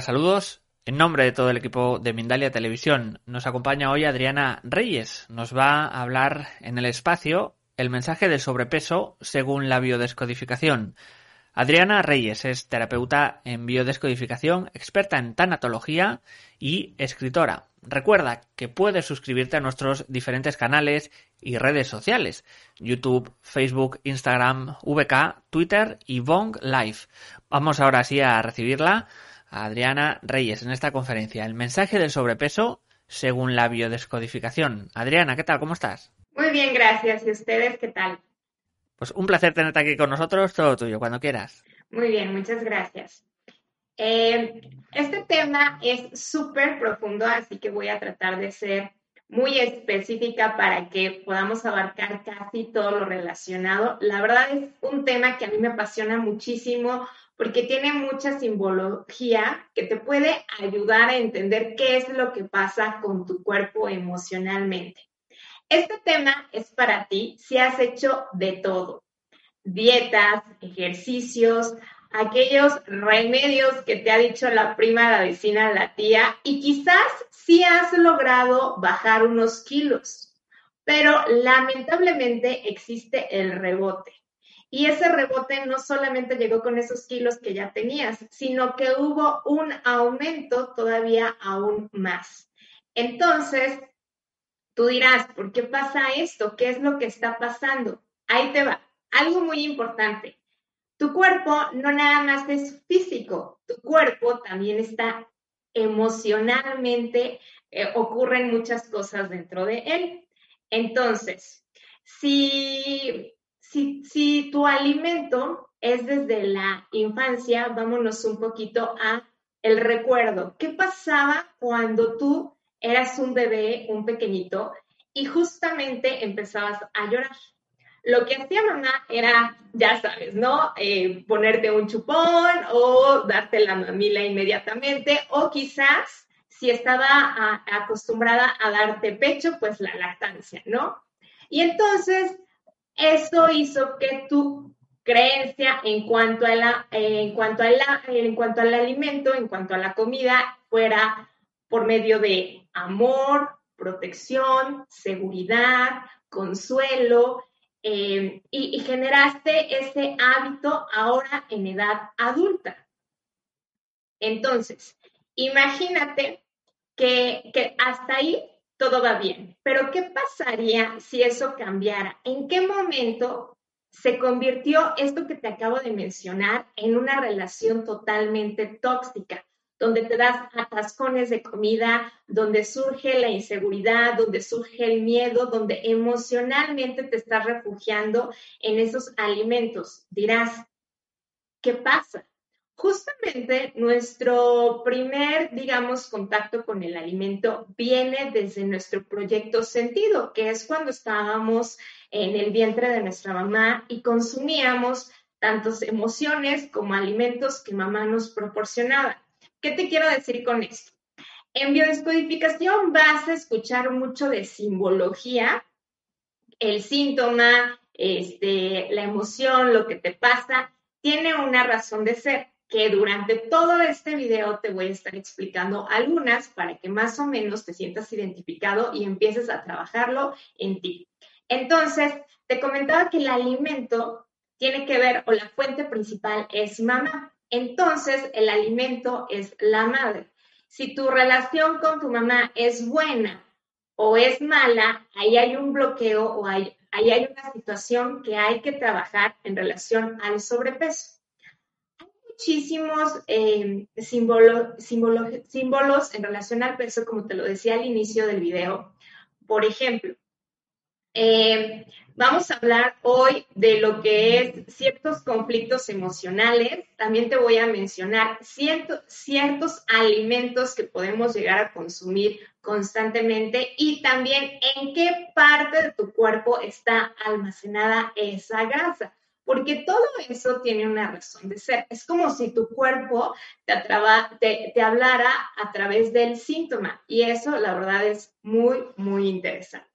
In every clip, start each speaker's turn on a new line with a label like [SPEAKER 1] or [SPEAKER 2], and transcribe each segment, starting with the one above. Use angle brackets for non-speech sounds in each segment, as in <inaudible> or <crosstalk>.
[SPEAKER 1] Saludos. En nombre de todo el equipo de Mindalia Televisión, nos acompaña hoy Adriana Reyes. Nos va a hablar en el espacio el mensaje del sobrepeso según la biodescodificación. Adriana Reyes es terapeuta en biodescodificación, experta en tanatología y escritora. Recuerda que puedes suscribirte a nuestros diferentes canales y redes sociales: YouTube, Facebook, Instagram, VK, Twitter y Vong Live. Vamos ahora sí a recibirla Adriana Reyes en esta conferencia. El mensaje del sobrepeso según la biodescodificación. Adriana, ¿qué tal? ¿Cómo estás?
[SPEAKER 2] Muy bien, gracias. ¿Y ustedes qué tal?
[SPEAKER 1] Pues un placer tenerte aquí con nosotros, todo tuyo, cuando quieras.
[SPEAKER 2] Muy bien, muchas gracias. Eh, este tema es súper profundo, así que voy a tratar de ser muy específica para que podamos abarcar casi todo lo relacionado. La verdad es un tema que a mí me apasiona muchísimo porque tiene mucha simbología que te puede ayudar a entender qué es lo que pasa con tu cuerpo emocionalmente. Este tema es para ti si has hecho de todo, dietas, ejercicios, aquellos remedios que te ha dicho la prima, la vecina, la tía, y quizás sí has logrado bajar unos kilos, pero lamentablemente existe el rebote. Y ese rebote no solamente llegó con esos kilos que ya tenías, sino que hubo un aumento todavía aún más. Entonces, tú dirás, ¿por qué pasa esto? ¿Qué es lo que está pasando? Ahí te va. Algo muy importante. Tu cuerpo no nada más es físico, tu cuerpo también está emocionalmente, eh, ocurren muchas cosas dentro de él. Entonces, si si, tu alimento es desde la infancia, vámonos un poquito a el recuerdo. ¿Qué pasaba cuando tú eras un bebé, un pequeñito, y justamente empezabas a llorar? Lo que hacía mamá era, ya sabes, ¿no? Eh, ponerte un chupón o darte la mamila inmediatamente, o quizás si estaba acostumbrada a darte pecho, pues la lactancia, ¿no? Y entonces eso hizo que tu creencia en cuanto, a la, en, cuanto en cuanto al alimento, en cuanto a la comida, fuera por medio de amor, protección, seguridad, consuelo, eh, y, y, generaste ese hábito ahora en edad adulta. Entonces, imagínate que, que hasta ahí todo va bien. Pero ¿qué pasaría si eso cambiara? ¿En qué momento se convirtió esto que te acabo de mencionar en una relación totalmente tóxica? donde te das atascones de comida, donde surge la inseguridad, donde surge el miedo, donde emocionalmente te estás refugiando en esos alimentos. Dirás, ¿qué pasa? Justamente nuestro primer, digamos, contacto con el alimento viene desde nuestro proyecto sentido, que es cuando estábamos en el vientre de nuestra mamá y consumíamos tantas emociones como alimentos que mamá nos proporcionaba. ¿Qué te quiero decir con esto? En biodescodificación vas a escuchar mucho de simbología, el síntoma, este, la emoción, lo que te pasa, tiene una razón de ser que durante todo este video te voy a estar explicando algunas para que más o menos te sientas identificado y empieces a trabajarlo en ti. Entonces, te comentaba que el alimento tiene que ver o la fuente principal es mamá. Entonces, el alimento es la madre. Si tu relación con tu mamá es buena o es mala, ahí hay un bloqueo o ahí hay una situación que hay que trabajar en relación al sobrepeso muchísimos eh, símbolos en relación al peso, como te lo decía al inicio del video. Por ejemplo, eh, vamos a hablar hoy de lo que es ciertos conflictos emocionales. También te voy a mencionar ciertos alimentos que podemos llegar a consumir constantemente y también en qué parte de tu cuerpo está almacenada esa grasa. Porque todo eso tiene una razón de ser. Es como si tu cuerpo te, hablara a través del síntoma. Y eso, la verdad, es muy, muy interesante.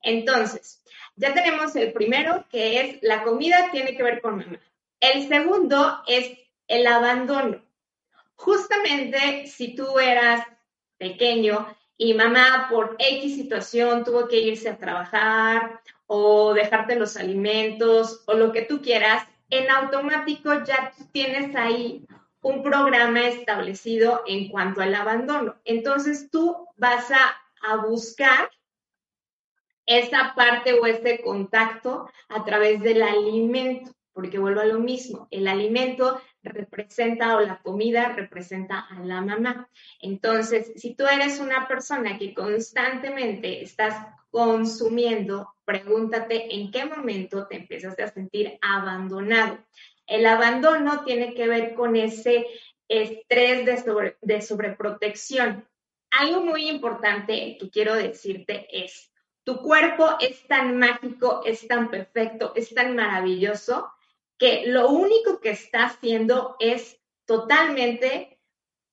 [SPEAKER 2] Entonces, ya tenemos el primero, que es la comida tiene que ver con mamá. El segundo es el abandono. Justamente si tú eras pequeño y mamá por X situación tuvo que irse a trabajar o dejarte los alimentos o lo que tú quieras, en automático ya tienes ahí un programa establecido en cuanto al abandono. Entonces tú vas a, a buscar esa parte o ese contacto a través del alimento, porque vuelvo a lo mismo, el alimento representa o la comida representa a la mamá. Entonces, si tú eres una persona que constantemente estás consumiendo, pregúntate en qué momento te empiezas a sentir abandonado. El abandono tiene que ver con ese estrés de, de sobreprotección. Algo muy importante que quiero decirte es, tu cuerpo es tan mágico, es tan perfecto, es tan maravilloso que lo único que está haciendo es totalmente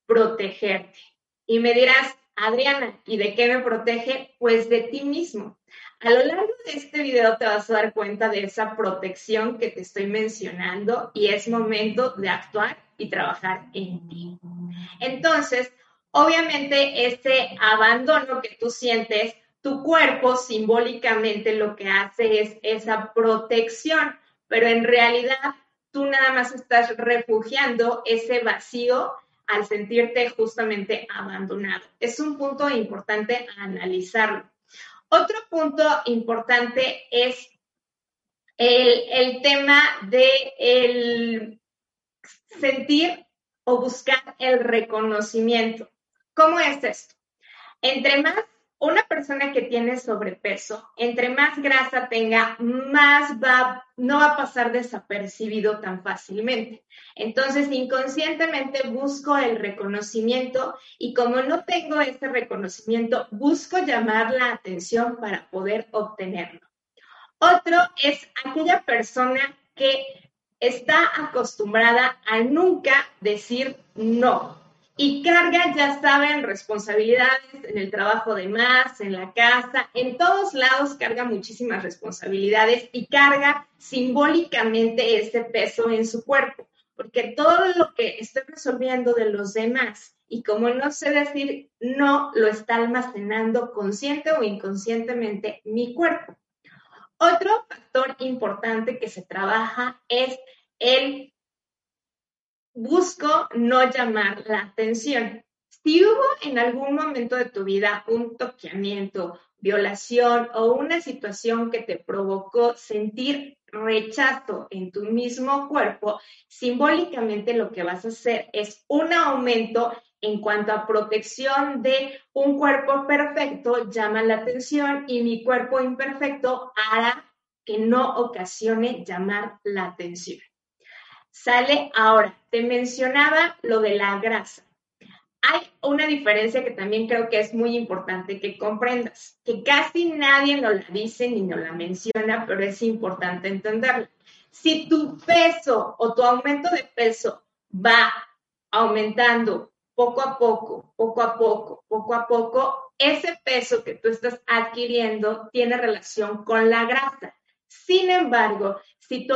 [SPEAKER 2] protegerte. Y me dirás, Adriana, ¿y de qué me protege? Pues de ti mismo. A lo largo de este video te vas a dar cuenta de esa protección que te estoy mencionando y es momento de actuar y trabajar en ti. Entonces, obviamente, ese abandono que tú sientes tu cuerpo simbólicamente lo que hace es esa protección, pero en realidad tú nada más estás refugiando ese vacío al sentirte justamente abandonado. Es un punto importante analizarlo. Otro punto importante es el, tema de el sentir o buscar el reconocimiento. ¿Cómo es esto? Entre más una persona que tiene sobrepeso, entre más grasa tenga, más va, no va a pasar desapercibido tan fácilmente. Entonces, inconscientemente busco el reconocimiento y como no tengo ese reconocimiento, busco llamar la atención para poder obtenerlo. Otro es aquella persona que está acostumbrada a nunca decir no y carga, ya saben, responsabilidades en el trabajo de más, en la casa, en todos lados carga muchísimas responsabilidades y carga simbólicamente ese peso en su cuerpo, porque todo lo que estoy resolviendo de los demás y como no sé decir no, lo está almacenando consciente o inconscientemente mi cuerpo. Otro factor importante que se trabaja es el busco no llamar la atención. Si hubo en algún momento de tu vida un toqueamiento, violación o una situación que te provocó sentir rechazo en tu mismo cuerpo, simbólicamente lo que vas a hacer es un aumento en cuanto a protección de un cuerpo perfecto llama la atención y mi cuerpo imperfecto hará que no ocasione llamar la atención. Sale ahora, te mencionaba lo de la grasa. Hay una diferencia que también creo que es muy importante que comprendas, que casi nadie nos la dice ni nos la menciona, pero es importante entenderla. Si tu peso o tu aumento de peso va aumentando poco a poco, poco a poco, poco a poco, ese peso que tú estás adquiriendo tiene relación con la grasa. Sin embargo, si tu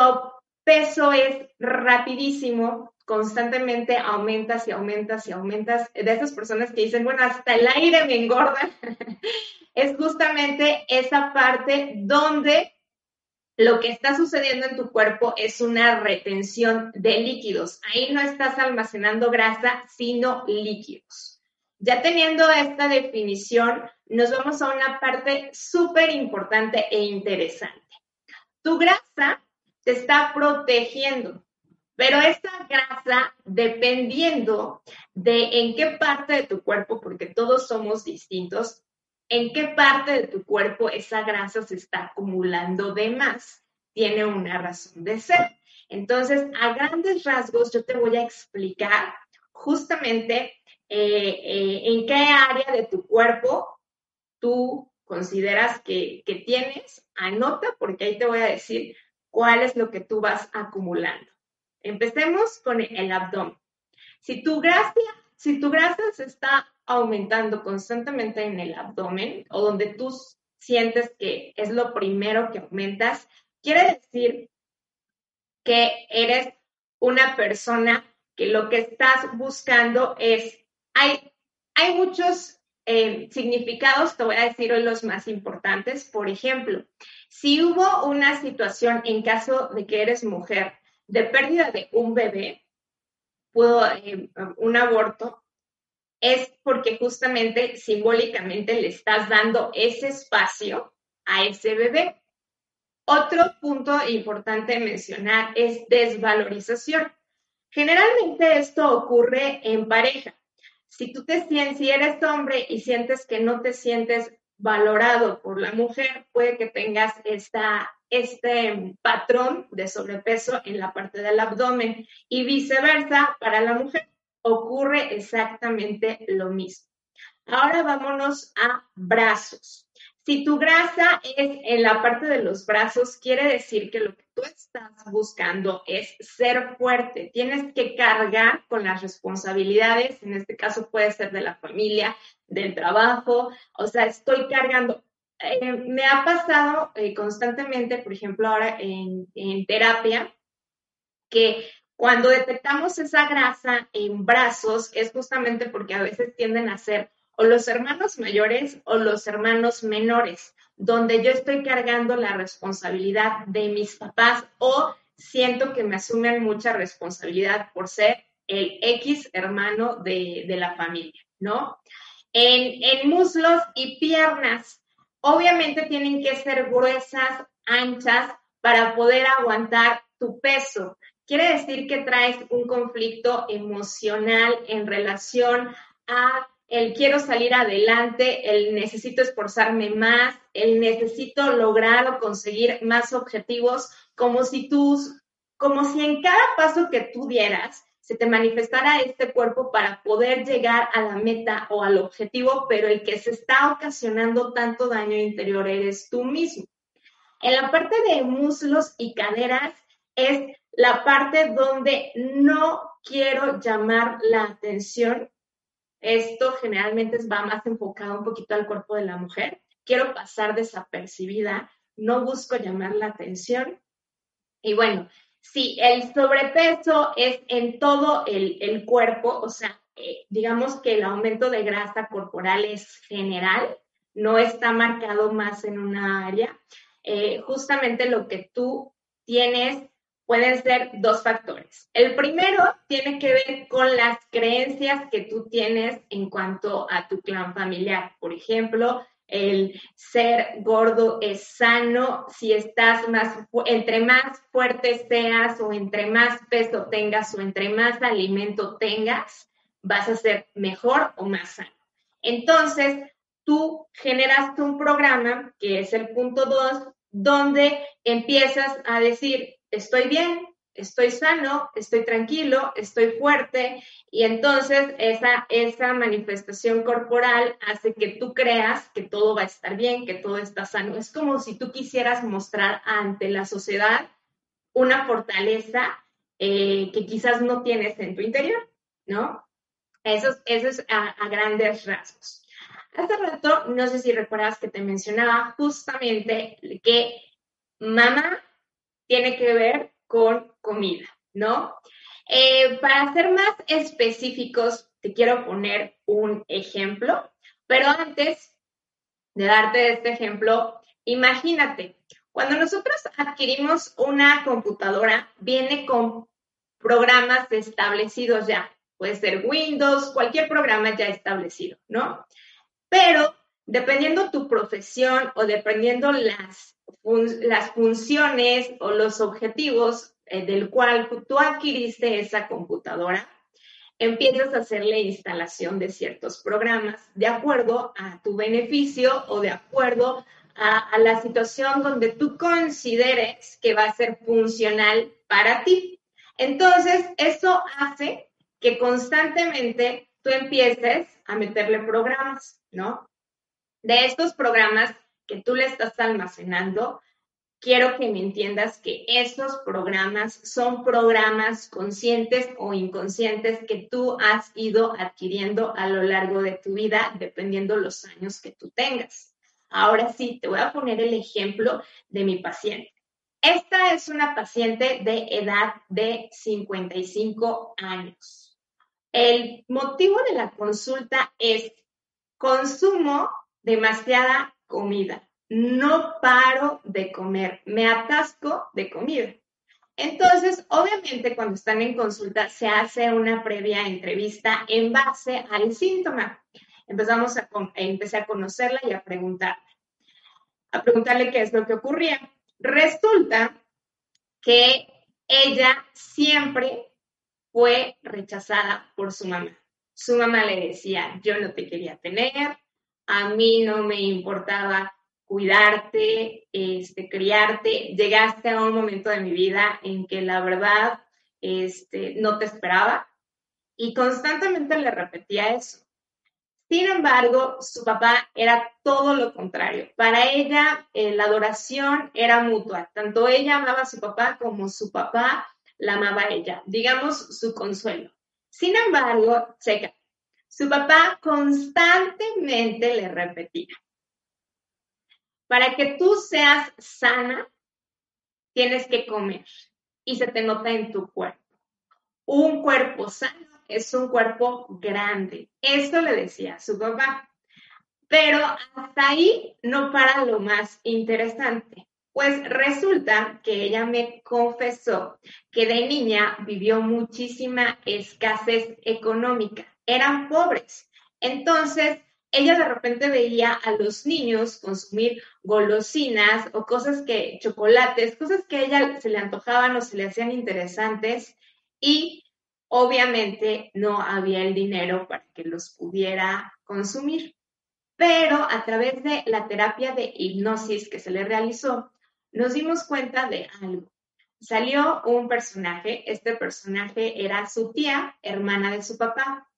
[SPEAKER 2] peso es rapidísimo, constantemente aumentas y aumentas y aumentas. De esas personas que dicen, bueno, hasta el aire me engorda, <laughs> es justamente esa parte donde lo que está sucediendo en tu cuerpo es una retención de líquidos. Ahí no estás almacenando grasa, sino líquidos. Ya teniendo esta definición, nos vamos a una parte súper importante e interesante. Tu grasa te está protegiendo, Pero esta grasa, dependiendo de en qué parte de tu cuerpo, porque todos somos distintos, en qué parte de tu cuerpo esa grasa se está acumulando de más, tiene una razón de ser. Entonces, a grandes rasgos, yo te voy a explicar justamente eh, eh, en qué área de tu cuerpo tú consideras que, que tienes. Anota, porque ahí te voy a decir cuál es lo que tú vas acumulando. Empecemos con el abdomen. Si tu grasa, si tu grasa se está aumentando constantemente en el abdomen o donde tú sientes que es lo primero que aumentas, quiere decir que eres una persona que lo que estás buscando es, hay, hay muchos eh, significados, te voy a decir los más importantes. Por ejemplo, si hubo una situación en caso de que eres mujer de pérdida de un bebé, pudo, eh, un aborto, es porque justamente simbólicamente le estás dando ese espacio a ese bebé. Otro punto importante mencionar es desvalorización. Generalmente esto ocurre en pareja. Si tú te sientes, si eres hombre y sientes que no te sientes valorado por la mujer, puede que tengas esta este patrón de sobrepeso en la parte del abdomen y viceversa para la mujer. Ocurre exactamente lo mismo. Ahora vámonos a brazos. Si tu grasa es en la parte de los brazos, quiere decir que lo que tú estás buscando es ser fuerte. Tienes que cargar con las responsabilidades, en este caso puede ser de la familia, del trabajo, o sea, estoy cargando eh, me ha pasado eh, constantemente, por ejemplo, ahora en, terapia, que cuando detectamos esa grasa en brazos es justamente porque a veces tienden a ser o los hermanos mayores o los hermanos menores, donde yo estoy cargando la responsabilidad de mis papás o siento que me asumen mucha responsabilidad por ser el X hermano de, la familia, ¿no? En, en muslos y piernas, Obviamente tienen que ser gruesas, anchas, para poder aguantar tu peso. Quiere decir que traes un conflicto emocional en relación a el quiero salir adelante, el necesito esforzarme más, el necesito lograr o conseguir más objetivos, como si tú, como si en cada paso que tú dieras se te manifestara este cuerpo para poder llegar a la meta o al objetivo, pero el que se está ocasionando tanto daño interior eres tú mismo. En la parte de muslos y caderas es la parte donde no quiero llamar la atención. Esto generalmente va más enfocado un poquito al cuerpo de la mujer. Quiero pasar desapercibida, no busco llamar la atención. Y bueno, Sí, el sobrepeso es en todo el, cuerpo, o sea, eh, digamos que el aumento de grasa corporal es general, no está marcado más en una área. Eh, justamente lo que tú tienes pueden ser dos factores. El primero tiene que ver con las creencias que tú tienes en cuanto a tu clan familiar. Por ejemplo, el ser gordo es sano, si estás más, entre más fuerte seas o entre más peso tengas o entre más alimento tengas, vas a ser mejor o más sano. Entonces, tú generas un programa, que es el punto 2, donde empiezas a decir, estoy bien, estoy sano, estoy tranquilo, estoy fuerte y entonces esa, esa manifestación corporal hace que tú creas que todo va a estar bien, que todo está sano. Es como si tú quisieras mostrar ante la sociedad una fortaleza eh, que quizás no tienes en tu interior, ¿no? Eso, eso es a, a grandes rasgos. Hace rato, no sé si recuerdas que te mencionaba justamente que mamá tiene que ver con comida, ¿no? Eh, para ser más específicos, te quiero poner un ejemplo, pero antes de darte este ejemplo, imagínate, cuando nosotros adquirimos una computadora, viene con programas establecidos ya, puede ser Windows, cualquier programa ya establecido, ¿no? Pero dependiendo tu profesión o dependiendo las las funciones o los objetivos eh, del cual tú adquiriste esa computadora, empiezas a hacerle instalación de ciertos programas de acuerdo a tu beneficio o de acuerdo a, la situación donde tú consideres que va a ser funcional para ti. Entonces, eso hace que constantemente tú empieces a meterle programas, ¿no? De estos programas que tú le estás almacenando, quiero que me entiendas que estos programas son programas conscientes o inconscientes que tú has ido adquiriendo a lo largo de tu vida, dependiendo los años que tú tengas. Ahora sí, te voy a poner el ejemplo de mi paciente. Esta es una paciente de edad de 55 años. El motivo de la consulta es consumo demasiada comida. No paro de comer, me atasco de comida. Entonces, obviamente, cuando están en consulta, se hace una previa entrevista en base al síntoma. Empezamos a, empecé a conocerla y a preguntarle, a preguntarle qué es lo que ocurría. Resulta que ella siempre fue rechazada por su mamá. Su mamá le decía, yo no te quería tener, a mí no me importaba cuidarte, este, criarte. Llegaste a un momento de mi vida en que la verdad este, no te esperaba y constantemente le repetía eso. Sin embargo, su papá era todo lo contrario. Para ella, eh, la adoración era mutua. Tanto ella amaba a su papá como su papá la amaba a ella. Digamos, su consuelo. Sin embargo, checa, su papá constantemente le repetía, para que tú seas sana, tienes que comer y se te nota en tu cuerpo. Un cuerpo sano es un cuerpo grande. Esto le decía su papá. Pero hasta ahí no para lo más interesante. Pues resulta que ella me confesó que de niña vivió muchísima escasez económica. Eran pobres. Entonces, ella de repente veía a los niños consumir golosinas o cosas que, chocolates, cosas que a ella se le antojaban o se le hacían interesantes y Obviamente no había el dinero para que los pudiera consumir, pero a través de la terapia de hipnosis que se le realizó, nos dimos cuenta de algo. Salió un personaje, este personaje era su tía, hermana de su papá,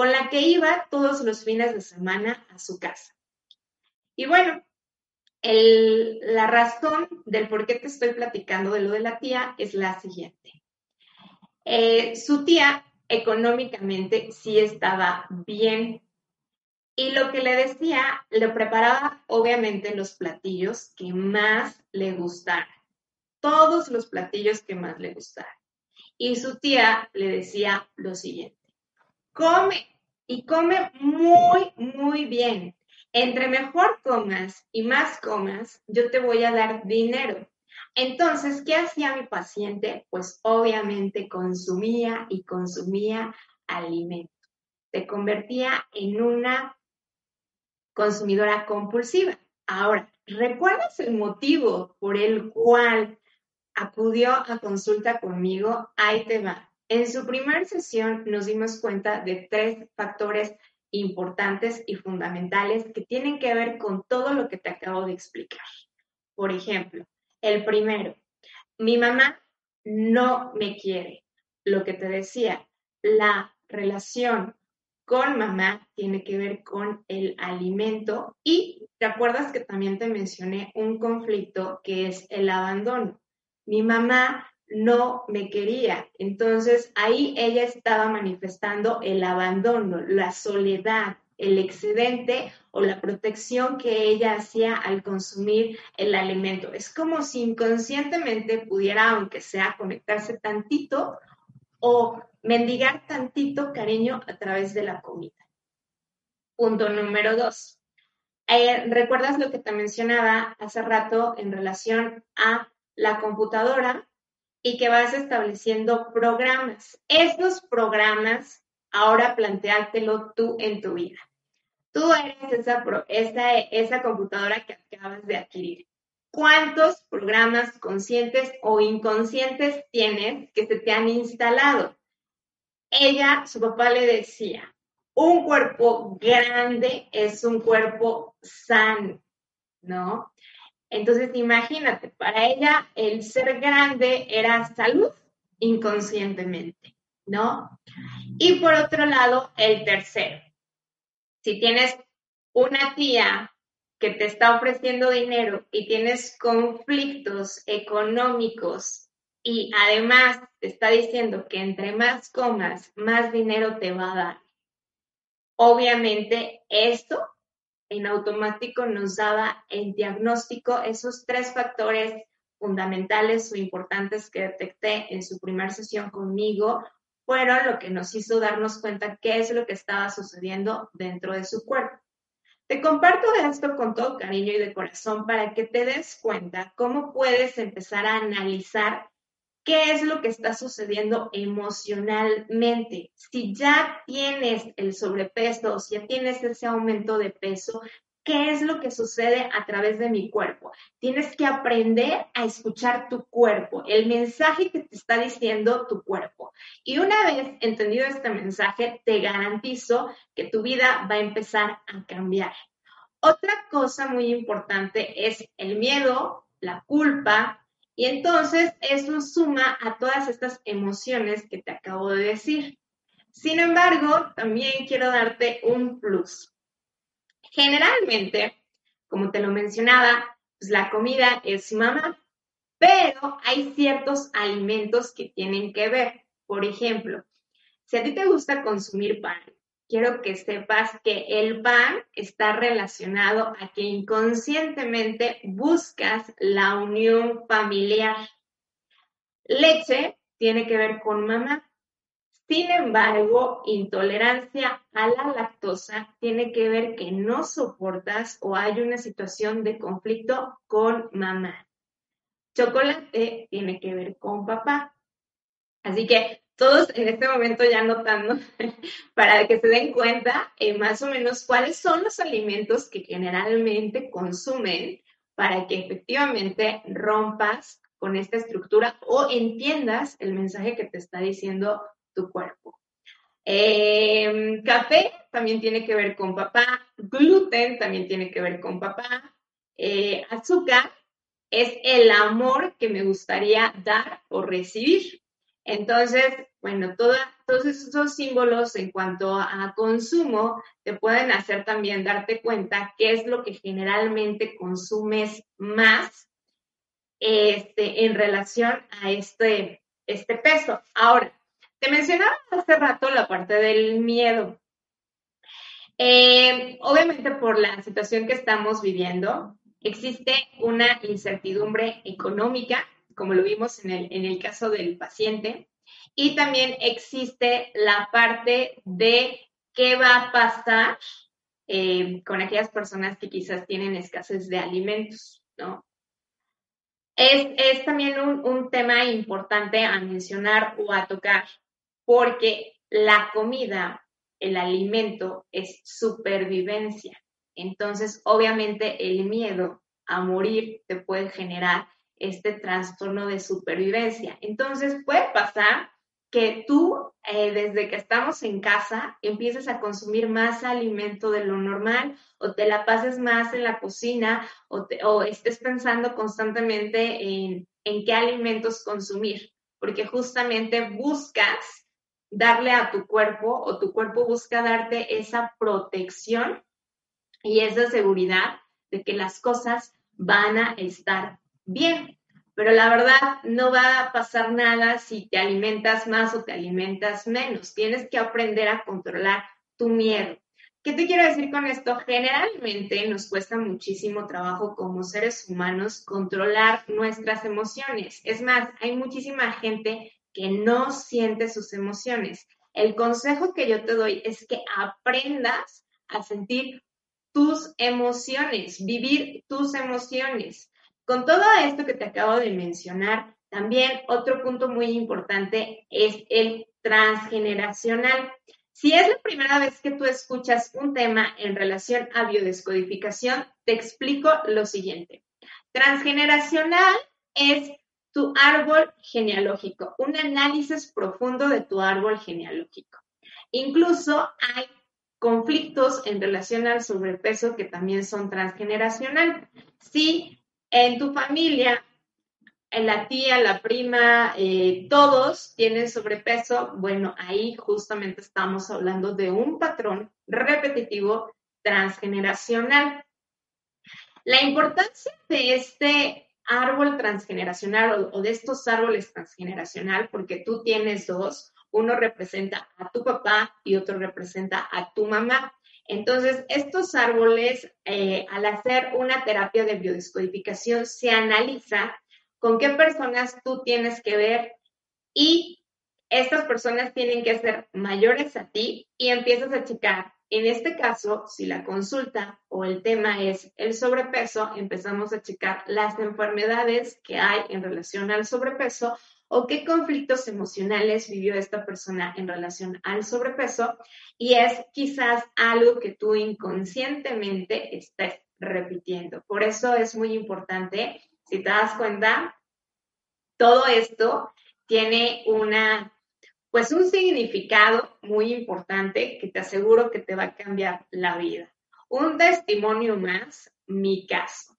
[SPEAKER 2] con la que iba todos los fines de semana a su casa. Y bueno, la razón del por qué te estoy platicando de lo de la tía es la siguiente. Eh, su tía económicamente sí estaba bien y lo que le decía, le preparaba obviamente los platillos que más le gustaran, todos los platillos que más le gustaran. Y su tía le decía lo siguiente, come y come muy, muy bien. Entre mejor comas y más comas, yo te voy a dar dinero. Entonces, ¿qué hacía mi paciente? Pues obviamente consumía y consumía alimento. Se convertía en una consumidora compulsiva. Ahora, ¿recuerdas el motivo por el cual acudió a consulta conmigo? Ahí te va. En su primera sesión nos dimos cuenta de tres factores importantes y fundamentales que tienen que ver con todo lo que te acabo de explicar. Por ejemplo, el primero, mi mamá no me quiere. Lo que te decía, la relación con mamá tiene que ver con el alimento y te acuerdas que también te mencioné un conflicto que es el abandono. Mi mamá no me quería, entonces ahí ella estaba manifestando el abandono, la soledad, el excedente o la protección que ella hacía al consumir el alimento. Es como si inconscientemente pudiera, aunque sea, conectarse tantito o mendigar tantito cariño a través de la comida. Punto número dos. Eh, ¿Recuerdas lo que te mencionaba hace rato en relación a la computadora y que vas estableciendo programas? Estos programas, ahora planteártelo tú en tu vida. Tú eres esa computadora que acabas de adquirir. ¿Cuántos programas conscientes o inconscientes tienes que se te han instalado? Ella, su papá le decía, un cuerpo grande es un cuerpo sano, ¿no? Entonces, imagínate, para ella el ser grande era salud inconscientemente, ¿no? Y por otro lado, el tercero. Si tienes una tía que te está ofreciendo dinero y tienes conflictos económicos y además te está diciendo que entre más comas, más dinero te va a dar. Obviamente esto en automático nos daba el diagnóstico, esos tres factores fundamentales o importantes que detecté en su primera sesión conmigo fueron lo que nos hizo darnos cuenta qué es lo que estaba sucediendo dentro de su cuerpo. Te comparto esto con todo cariño y de corazón para que te des cuenta cómo puedes empezar a analizar qué es lo que está sucediendo emocionalmente. Si ya tienes el sobrepeso, si ya tienes ese aumento de peso, ¿Qué es lo que sucede a través de mi cuerpo? Tienes que aprender a escuchar tu cuerpo, el mensaje que te está diciendo tu cuerpo. Y una vez entendido este mensaje, te garantizo que tu vida va a empezar a cambiar. Otra cosa muy importante es el miedo, la culpa, y entonces eso suma a todas estas emociones que te acabo de decir. Sin embargo, también quiero darte un plus. Generalmente, como te lo mencionaba, pues la comida es mamá, pero hay ciertos alimentos que tienen que ver. Por ejemplo, si a ti te gusta consumir pan, quiero que sepas que el pan está relacionado a que inconscientemente buscas la unión familiar. Leche tiene que ver con mamá. Sin embargo, intolerancia a la lactosa tiene que ver que no soportas o hay una situación de conflicto con mamá. Chocolate tiene que ver con papá. Así que todos en este momento ya notando <laughs> para que se den cuenta eh, más o menos cuáles son los alimentos que generalmente consumen para que efectivamente rompas con esta estructura o entiendas el mensaje que te está diciendo tu cuerpo. Em, café también tiene que ver con papá, gluten también tiene que ver con papá, eh, azúcar es el amor que me gustaría dar o recibir. Entonces, bueno, todos esos símbolos en cuanto a consumo te pueden hacer también darte cuenta qué es lo que generalmente consumes más este, en relación a este, este peso. Ahora, te mencionaba hace rato la parte del miedo. Eh, obviamente por la situación que estamos viviendo, existe una incertidumbre económica, como lo vimos en el, en el caso del paciente, y también existe la parte de qué va a pasar eh, con aquellas personas que quizás tienen escasez de alimentos, ¿no? Es, también un, un, tema importante a mencionar o a tocar, porque la comida, el alimento es supervivencia. Entonces, obviamente, el miedo a morir te puede generar este trastorno de supervivencia. Entonces, puede pasar que tú, eh, desde que estamos en casa, empieces a consumir más alimento de lo normal o te la pases más en la cocina o, o estés pensando constantemente en, en qué alimentos consumir, porque justamente buscas darle a tu cuerpo o tu cuerpo busca darte esa protección y esa seguridad de que las cosas van a estar bien. Pero la verdad no va a pasar nada si te alimentas más o te alimentas menos. Tienes que aprender a controlar tu miedo. ¿Qué te quiero decir con esto? Generalmente nos cuesta muchísimo trabajo como seres humanos controlar nuestras emociones. Es más, hay muchísima gente que no siente sus emociones. El consejo que yo te doy es que aprendas a sentir tus emociones, vivir tus emociones. Con todo esto que te acabo de mencionar, también otro punto muy importante es el transgeneracional. Si es la primera vez que tú escuchas un tema en relación a biodescodificación, te explico lo siguiente. Transgeneracional es tu árbol genealógico, un análisis profundo de tu árbol genealógico. Incluso hay conflictos en relación al sobrepeso que también son transgeneracional. Si en tu familia, en la tía, la prima, eh, todos tienen sobrepeso, bueno, ahí justamente estamos hablando de un patrón repetitivo transgeneracional. La importancia de este árbol transgeneracional o, de estos árboles transgeneracional, porque tú tienes dos, uno representa a tu papá y otro representa a tu mamá. Entonces, estos árboles, eh, al hacer una terapia de biodescodificación, se analiza con qué personas tú tienes que ver y estas personas tienen que ser mayores a ti y empiezas a checar. En este caso, si la consulta o el tema es el sobrepeso, empezamos a checar las enfermedades que hay en relación al sobrepeso o qué conflictos emocionales vivió esta persona en relación al sobrepeso y es quizás algo que tú inconscientemente estés repitiendo. Por eso es muy importante, si te das cuenta, todo esto tiene una pues un significado muy importante que te aseguro que te va a cambiar la vida. Un testimonio más, mi caso.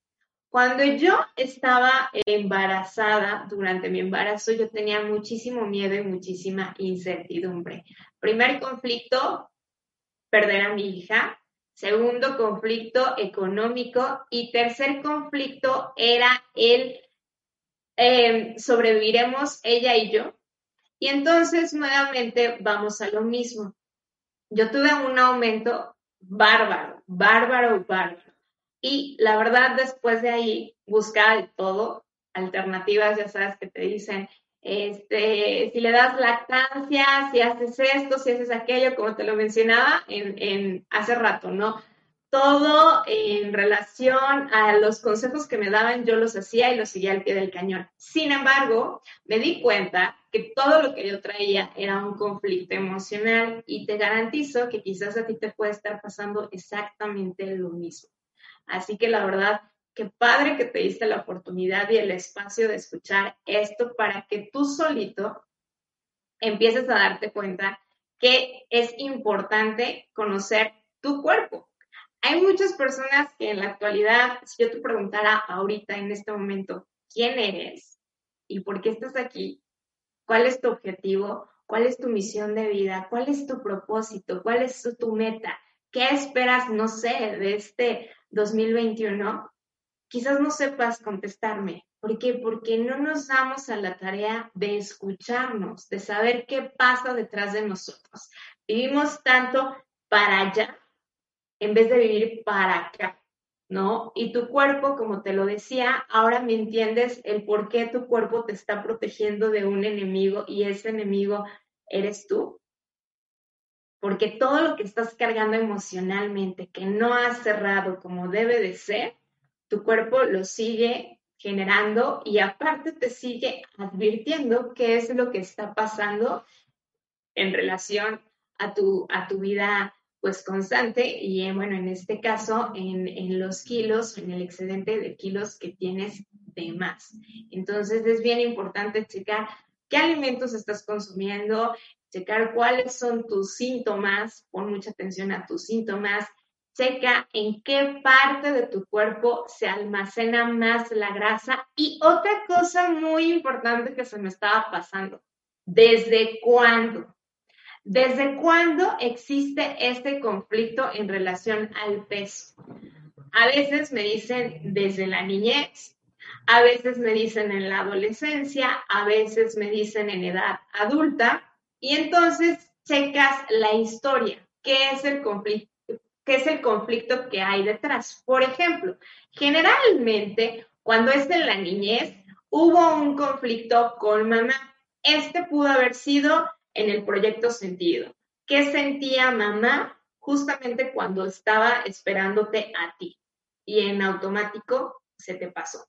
[SPEAKER 2] Cuando yo estaba embarazada, durante mi embarazo, yo tenía muchísimo miedo y muchísima incertidumbre. Primer conflicto, perder a mi hija. Segundo conflicto, económico. Y tercer conflicto era el eh, sobreviviremos ella y yo. Y entonces nuevamente vamos a lo mismo. Yo tuve un aumento bárbaro, bárbaro, bárbaro. Y la verdad, después de ahí, buscar todo, alternativas, ya sabes, que te dicen, este, si le das lactancia, si haces esto, si haces aquello, como te lo mencionaba en, en hace rato, ¿no? todo en relación a los consejos que me daban, yo los hacía y los seguía al pie del cañón. Sin embargo, me di cuenta que todo lo que yo traía era un conflicto emocional y te garantizo que quizás a ti te puede estar pasando exactamente lo mismo. Así que la verdad, qué padre que te diste la oportunidad y el espacio de escuchar esto para que tú solito empieces a darte cuenta que es importante conocer tu cuerpo. Hay muchas personas que en la actualidad, si yo te preguntara ahorita, en este momento, quién eres y por qué estás aquí, cuál es tu objetivo, cuál es tu misión de vida, cuál es tu propósito, cuál es tu meta, qué esperas, no sé, de este 2021, quizás no sepas contestarme. ¿Por qué? Porque no nos damos a la tarea de escucharnos, de saber qué pasa detrás de nosotros. Vivimos tanto para allá en vez de vivir para acá, ¿no? Y tu cuerpo, como te lo decía, ahora me entiendes el por qué tu cuerpo te está protegiendo de un enemigo y ese enemigo eres tú. Porque todo lo que estás cargando emocionalmente, que no has cerrado como debe de ser, tu cuerpo lo sigue generando y aparte te sigue advirtiendo qué es lo que está pasando en relación a tu, a tu vida pues constante y eh, bueno, en este caso en, los kilos, en el excedente de kilos que tienes de más. Entonces es bien importante checar qué alimentos estás consumiendo, checar cuáles son tus síntomas, pon mucha atención a tus síntomas, checa en qué parte de tu cuerpo se almacena más la grasa y otra cosa muy importante que se me estaba pasando, ¿desde cuándo? ¿Desde cuándo existe este conflicto en relación al peso? A veces me dicen desde la niñez, a veces me dicen en la adolescencia, a veces me dicen en edad adulta, y entonces checas la historia, qué es el conflicto, que hay detrás. Por ejemplo, generalmente cuando es en la niñez hubo un conflicto con mamá. Este pudo haber sido en el proyecto sentido. ¿Qué sentía mamá justamente cuando estaba esperándote a ti? Y en automático se te pasó.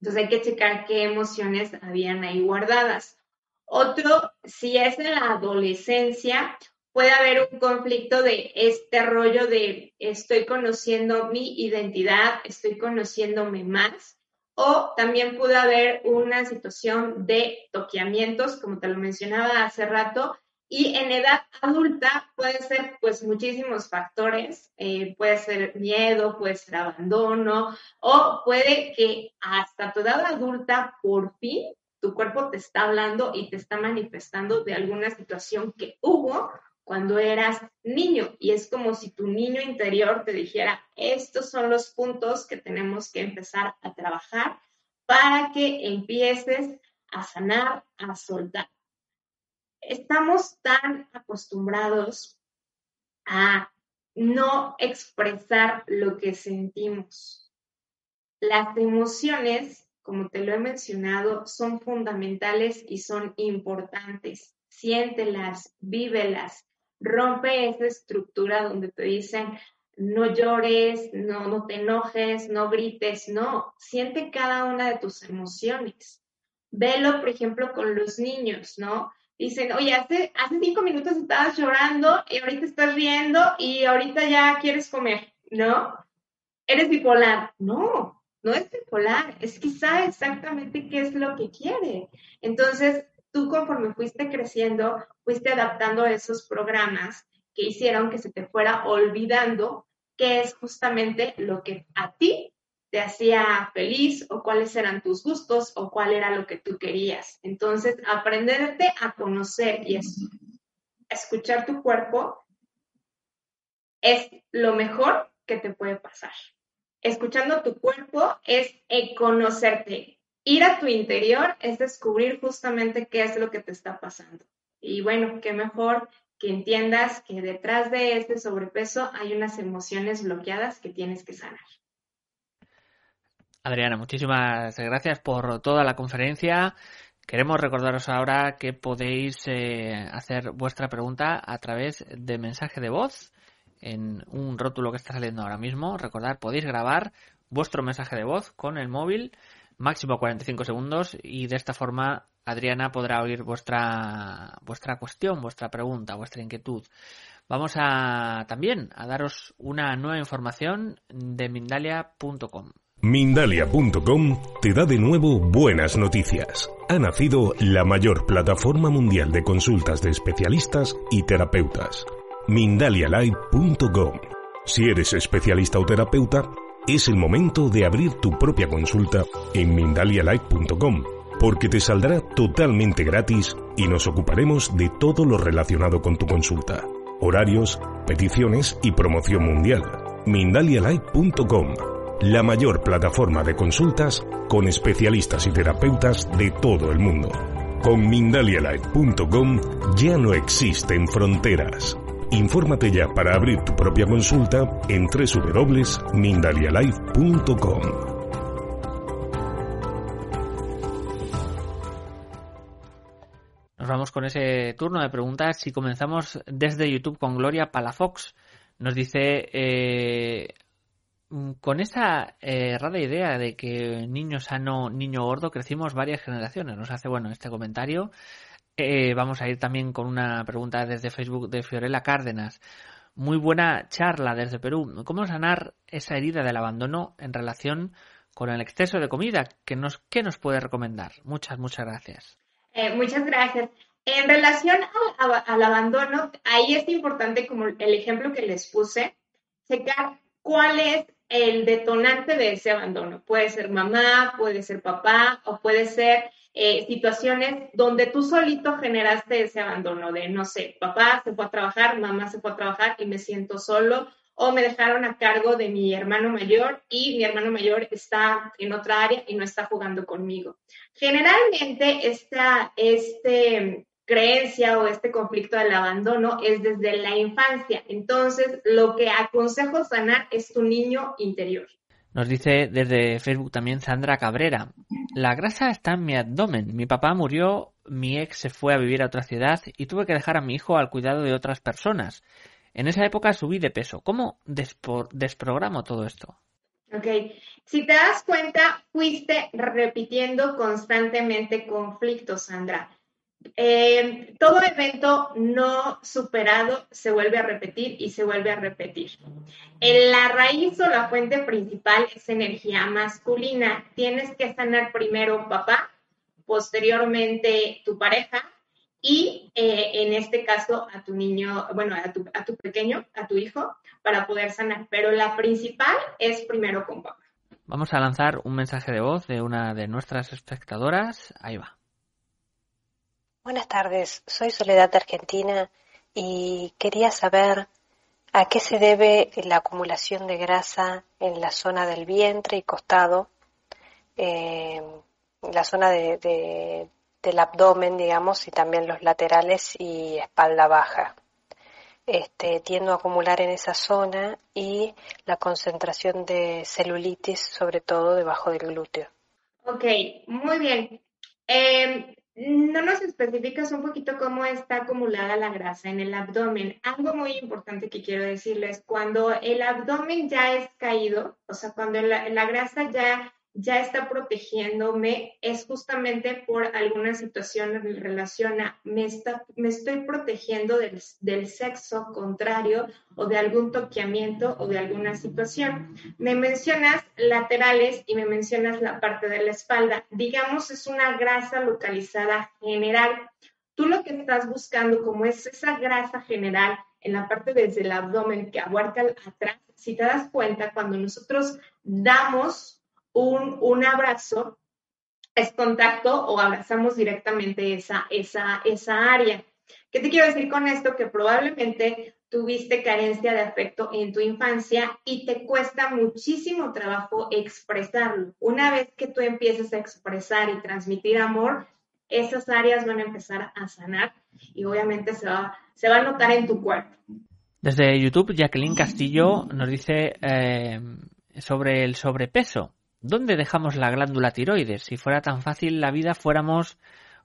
[SPEAKER 2] Entonces hay que checar qué emociones habían ahí guardadas. Otro, si es en la adolescencia, puede haber un conflicto de este rollo de estoy conociendo mi identidad, estoy conociéndome más, o también puede haber una situación de toqueamientos, como te lo mencionaba hace rato, y en edad adulta puede ser pues muchísimos factores, eh, puede ser miedo, puede ser abandono o puede que hasta tu edad adulta por fin tu cuerpo te está hablando y te está manifestando de alguna situación que hubo cuando eras niño. Y es como si tu niño interior te dijera, estos son los puntos que tenemos que empezar a trabajar para que empieces a sanar, a soltar. Estamos tan acostumbrados a no expresar lo que sentimos. Las emociones, como te lo he mencionado, son fundamentales y son importantes. Siéntelas, vívelas, rompe esa estructura donde te dicen no llores, no, no te enojes, no grites, no, siente cada una de tus emociones. Velo, por ejemplo, con los niños, ¿no? Dicen, oye, hace, hace cinco minutos estabas llorando y ahorita estás riendo y ahorita ya quieres comer, ¿no? Eres bipolar. No, no es bipolar, es sabe exactamente qué es lo que quiere. Entonces, tú conforme fuiste creciendo, fuiste adaptando esos programas que hicieron que se te fuera olvidando qué es justamente lo que a ti te hacía feliz o cuáles eran tus gustos o cuál era lo que tú querías. Entonces, aprenderte a conocer y escuchar tu cuerpo es lo mejor que te puede pasar. Escuchando tu cuerpo es conocerte, ir a tu interior es descubrir justamente qué es lo que te está pasando. Y bueno, qué mejor que entiendas que detrás de este sobrepeso hay unas emociones bloqueadas que tienes que sanar.
[SPEAKER 1] Adriana, muchísimas gracias por toda la conferencia. Queremos recordaros ahora que podéis eh, hacer vuestra pregunta a través de mensaje de voz en un rótulo que está saliendo ahora mismo. Recordad, podéis grabar vuestro mensaje de voz con el móvil máximo 45 segundos y de esta forma Adriana podrá oír vuestra, vuestra cuestión, vuestra pregunta, vuestra inquietud. Vamos a también a daros una nueva información de Mindalia.com.
[SPEAKER 3] Mindalia.com te da de nuevo buenas noticias. Ha nacido la mayor plataforma mundial de consultas de especialistas y terapeutas. Mindalialive.com. Si eres especialista o terapeuta, es el momento de abrir tu propia consulta en mindalialife.com, porque te saldrá totalmente gratis y nos ocuparemos de todo lo relacionado con tu consulta. Horarios, peticiones y promoción mundial. mindalialife.com, la mayor plataforma de consultas con especialistas y terapeutas de todo el mundo. Con mindalialife.com ya no existen fronteras. Infórmate ya para abrir tu propia consulta en www.mindalialife.com.
[SPEAKER 1] Nos vamos con ese turno de preguntas y comenzamos desde YouTube con Gloria Palafox. Nos dice, eh, con esa eh, errada idea de que niño sano, niño gordo, crecimos varias generaciones. Nos hace, bueno, este comentario. Eh, vamos a ir también con una pregunta desde Facebook de Fiorella Cárdenas. Muy buena charla desde Perú. ¿Cómo sanar esa herida del abandono en relación con el exceso de comida? ¿Qué nos, qué nos puede recomendar? Muchas, muchas gracias.
[SPEAKER 2] Eh, muchas gracias. En relación al, abandono, ahí es importante, como el ejemplo que les puse, checar cuál es el detonante de ese abandono. Puede ser mamá, puede ser papá o puede ser eh, situaciones donde tú solito generaste ese abandono de, no sé, papá se fue a trabajar, mamá se fue a trabajar y me siento solo, o me dejaron a cargo de mi hermano mayor y mi hermano mayor está en otra área y no está jugando conmigo. Generalmente esta este, creencia o este conflicto del abandono es desde la infancia. Entonces, lo que aconsejo sanar es tu niño interior.
[SPEAKER 1] Nos dice desde Facebook también Sandra Cabrera. La grasa está en mi abdomen. Mi papá murió, mi ex se fue a vivir a otra ciudad y tuve que dejar a mi hijo al cuidado de otras personas. En esa época subí de peso. ¿Cómo desprogramo todo esto?
[SPEAKER 2] Ok, si te das cuenta, fuiste repitiendo constantemente conflictos, Sandra. Eh, todo evento no superado se vuelve a repetir y se vuelve a repetir. En la raíz o la fuente principal es energía masculina. Tienes que sanar primero papá, posteriormente tu pareja y eh, en este caso a tu niño, bueno, a tu, a tu pequeño, a tu hijo, para poder sanar. Pero la principal es primero con papá.
[SPEAKER 1] Vamos a lanzar un mensaje de voz de una de nuestras espectadoras. Ahí va.
[SPEAKER 4] Buenas tardes, soy Soledad de Argentina y quería saber a qué se debe la acumulación de grasa en la zona del vientre y costado, eh, la zona de, del abdomen, digamos, y también los laterales y espalda baja. Este, tiendo a acumular en esa zona y la concentración de celulitis, sobre todo debajo del glúteo.
[SPEAKER 2] Ok, muy bien. Eh, no nos especificas un poquito cómo está acumulada la grasa en el abdomen. Algo muy importante que quiero decirles, cuando el abdomen ya es caído, o sea, cuando la, la grasa ya ya está protegiéndome es justamente por alguna situación en relación a me, me estoy protegiendo del, del, sexo contrario o de algún toqueamiento o de alguna situación. Me mencionas laterales y me mencionas la parte de la espalda. Digamos, es una grasa localizada general. Tú lo que estás buscando como es esa grasa general en la parte desde el abdomen que abarca atrás, si te das cuenta, cuando nosotros damos un, abrazo es contacto o abrazamos directamente esa, esa, esa área. ¿Qué te quiero decir con esto? Que probablemente tuviste carencia de afecto en tu infancia y te cuesta muchísimo trabajo expresarlo. Una vez que tú empieces a expresar y transmitir amor, esas áreas van a empezar a sanar y obviamente se va, se va a notar en tu cuerpo.
[SPEAKER 1] Desde YouTube, Jacqueline Castillo nos dice eh, sobre el sobrepeso. ¿Dónde dejamos la glándula tiroides? Si fuera tan fácil la vida fuéramos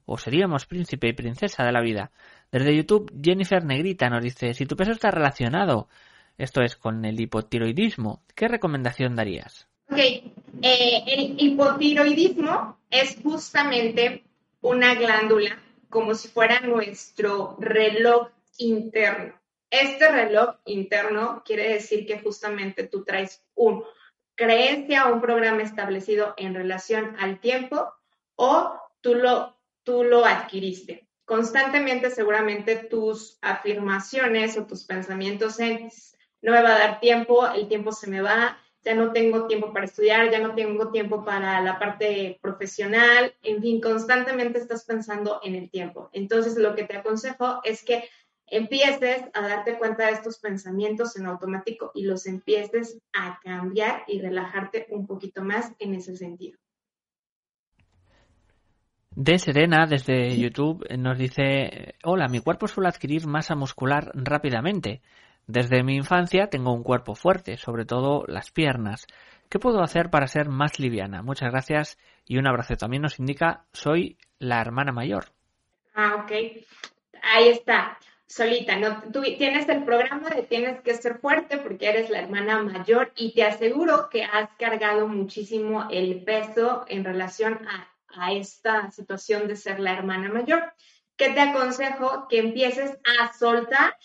[SPEAKER 1] o seríamos príncipe y princesa de la vida. Desde YouTube, Jennifer Negrita nos dice, si tu peso está relacionado, esto es, con el hipotiroidismo, ¿qué recomendación darías?
[SPEAKER 2] Ok, eh, el hipotiroidismo es justamente una glándula como si fuera nuestro reloj interno. Este reloj interno quiere decir que justamente tú traes un creencia o un programa establecido en relación al tiempo o tú lo, tú lo adquiriste. Constantemente seguramente tus afirmaciones o tus pensamientos es, no me va a dar tiempo, el tiempo se me va, ya no tengo tiempo para estudiar, ya no tengo tiempo para la parte profesional, en fin, constantemente estás pensando en el tiempo. Entonces, lo que te aconsejo es que empieces a darte cuenta de estos pensamientos en automático y los empieces a cambiar y relajarte un poquito más en ese sentido.
[SPEAKER 1] De Serena, desde YouTube, nos dice, hola, mi cuerpo suele adquirir masa muscular rápidamente. Desde mi infancia tengo un cuerpo fuerte, sobre todo las piernas. ¿Qué puedo hacer para ser más liviana? Muchas gracias y un abrazo. También nos indica, soy la hermana mayor.
[SPEAKER 2] Ah, ok. Ahí está solita, ¿no? Tú tienes el programa de tienes que ser fuerte porque eres la hermana mayor y te aseguro que has cargado muchísimo el peso en relación a, esta situación de ser la hermana mayor. ¿Qué te aconsejo? Que empieces a soltar,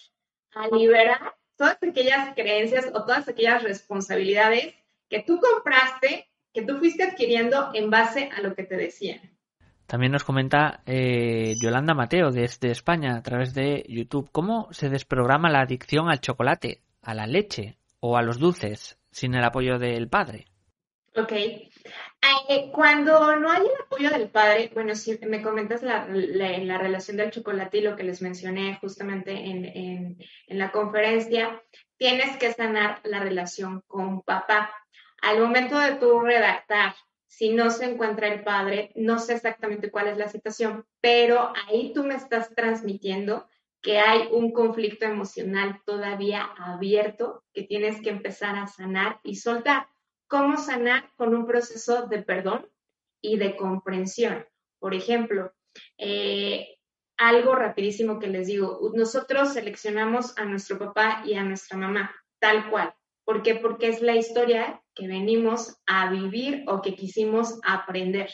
[SPEAKER 2] a liberar todas aquellas creencias o todas aquellas responsabilidades que tú compraste, que tú fuiste adquiriendo en base a lo que te decían.
[SPEAKER 1] También nos comenta eh, Yolanda Mateo desde España a través de YouTube cómo se desprograma la adicción al chocolate, a la leche o a los dulces sin el apoyo del padre.
[SPEAKER 2] Ok. Eh, cuando no hay el apoyo del padre, bueno, si me comentas la, la, relación del chocolate y lo que les mencioné justamente en, en, en la conferencia, tienes que sanar la relación con papá. Al momento de tu redactar si no se encuentra el padre, no sé exactamente cuál es la situación, pero ahí tú me estás transmitiendo que hay un conflicto emocional todavía abierto que tienes que empezar a sanar y soltar. ¿Cómo sanar? Con un proceso de perdón y de comprensión. Por ejemplo, eh, algo rapidísimo que les digo, nosotros seleccionamos a nuestro papá y a nuestra mamá, tal cual. ¿Por qué? Porque es la historia que venimos a vivir o que quisimos aprender.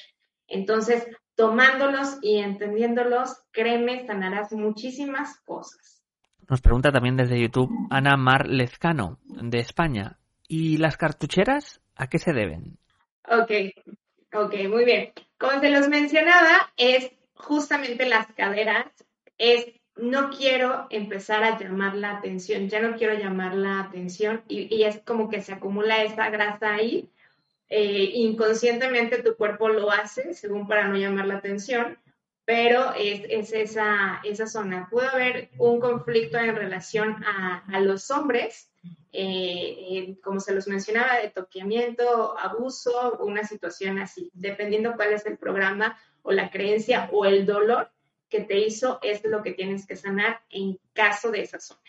[SPEAKER 2] Entonces, tomándolos y entendiéndolos, créeme, sanarás muchísimas cosas.
[SPEAKER 1] Nos pregunta también desde YouTube Ana Mar Lezcano, de España. ¿Y las cartucheras a qué se deben?
[SPEAKER 2] Ok, ok, muy bien. Como se los mencionaba, es justamente las caderas, es no quiero empezar a llamar la atención, ya no quiero llamar la atención y, es como que se acumula esa grasa ahí. Eh, inconscientemente tu cuerpo lo hace, según para no llamar la atención, pero es, es esa, esa zona. Puede haber un conflicto en relación a, a los hombres, eh, eh, como se los mencionaba, de toqueamiento, abuso, una situación así, dependiendo cuál es el programa o la creencia o el dolor que te hizo, es lo que tienes que sanar en caso de esa zona.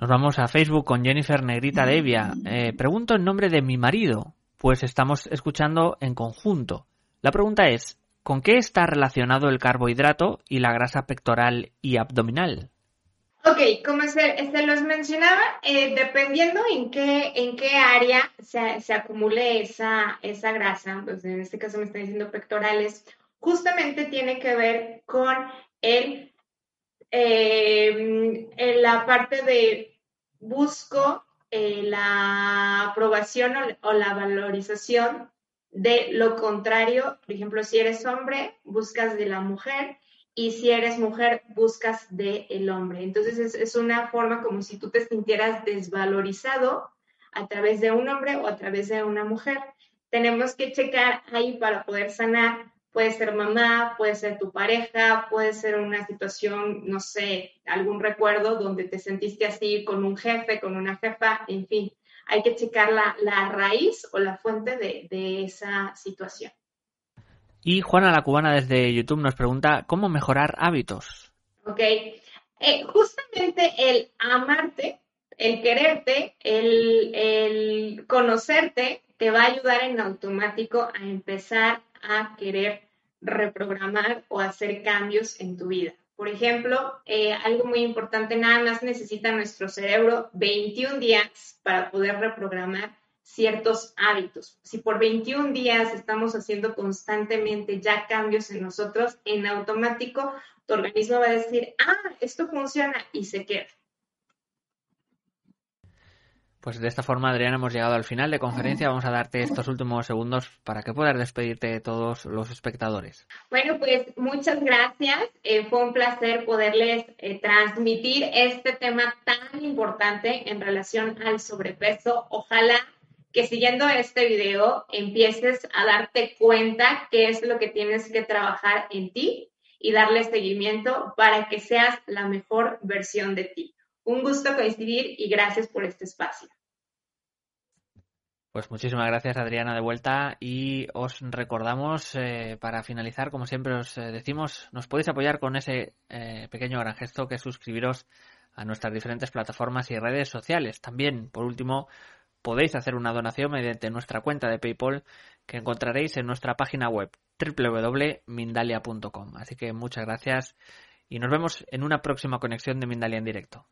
[SPEAKER 1] Nos vamos a Facebook con Jennifer Negrita Devia. Eh, pregunto en nombre de mi marido, pues estamos escuchando en conjunto. La pregunta es, ¿con qué está relacionado el carbohidrato y la grasa pectoral y abdominal?
[SPEAKER 2] Ok, como se, los mencionaba, eh, dependiendo en qué, en qué área se, se acumule esa, esa grasa, pues en este caso me están diciendo pectorales justamente tiene que ver con el, eh, la parte de busco eh, la aprobación o, la valorización de lo contrario. Por ejemplo, si eres hombre, buscas de la mujer y si eres mujer, buscas del el hombre. Entonces es, es, una forma como si tú te sintieras desvalorizado a través de un hombre o a través de una mujer. Tenemos que checar ahí para poder sanar Puede ser mamá, puede ser tu pareja, puede ser una situación, no sé, algún recuerdo donde te sentiste así con un jefe, con una jefa, en fin. Hay que checar la, la raíz o la fuente de, de esa situación.
[SPEAKER 1] Y Juana la cubana desde YouTube nos pregunta cómo mejorar hábitos.
[SPEAKER 2] Ok, eh, justamente el amarte, el quererte, el, el, conocerte, te va a ayudar en automático a empezar a querer reprogramar o hacer cambios en tu vida. Por ejemplo, eh, algo muy importante, nada más necesita nuestro cerebro 21 días para poder reprogramar ciertos hábitos. Si por 21 días estamos haciendo constantemente ya cambios en nosotros, en automático tu organismo va a decir, ah, esto funciona y se queda.
[SPEAKER 1] Pues de esta forma, Adriana, hemos llegado al final de conferencia. Vamos a darte estos últimos segundos para que puedas despedirte de todos los espectadores.
[SPEAKER 2] Bueno, pues muchas gracias. Eh, fue un placer poderles eh, transmitir este tema tan importante en relación al sobrepeso. Ojalá que siguiendo este video empieces a darte cuenta qué es lo que tienes que trabajar en ti y darle seguimiento para que seas la mejor versión de ti. Un gusto coincidir y gracias por este espacio.
[SPEAKER 1] Pues muchísimas gracias Adriana de vuelta y os recordamos eh, para finalizar, como siempre os eh, decimos, nos podéis apoyar con ese eh, pequeño gran gesto que es suscribiros a nuestras diferentes plataformas y redes sociales. También, por último, podéis hacer una donación mediante nuestra cuenta de PayPal que encontraréis en nuestra página web www.mindalia.com. Así que muchas gracias y nos vemos en una próxima conexión de Mindalia en directo.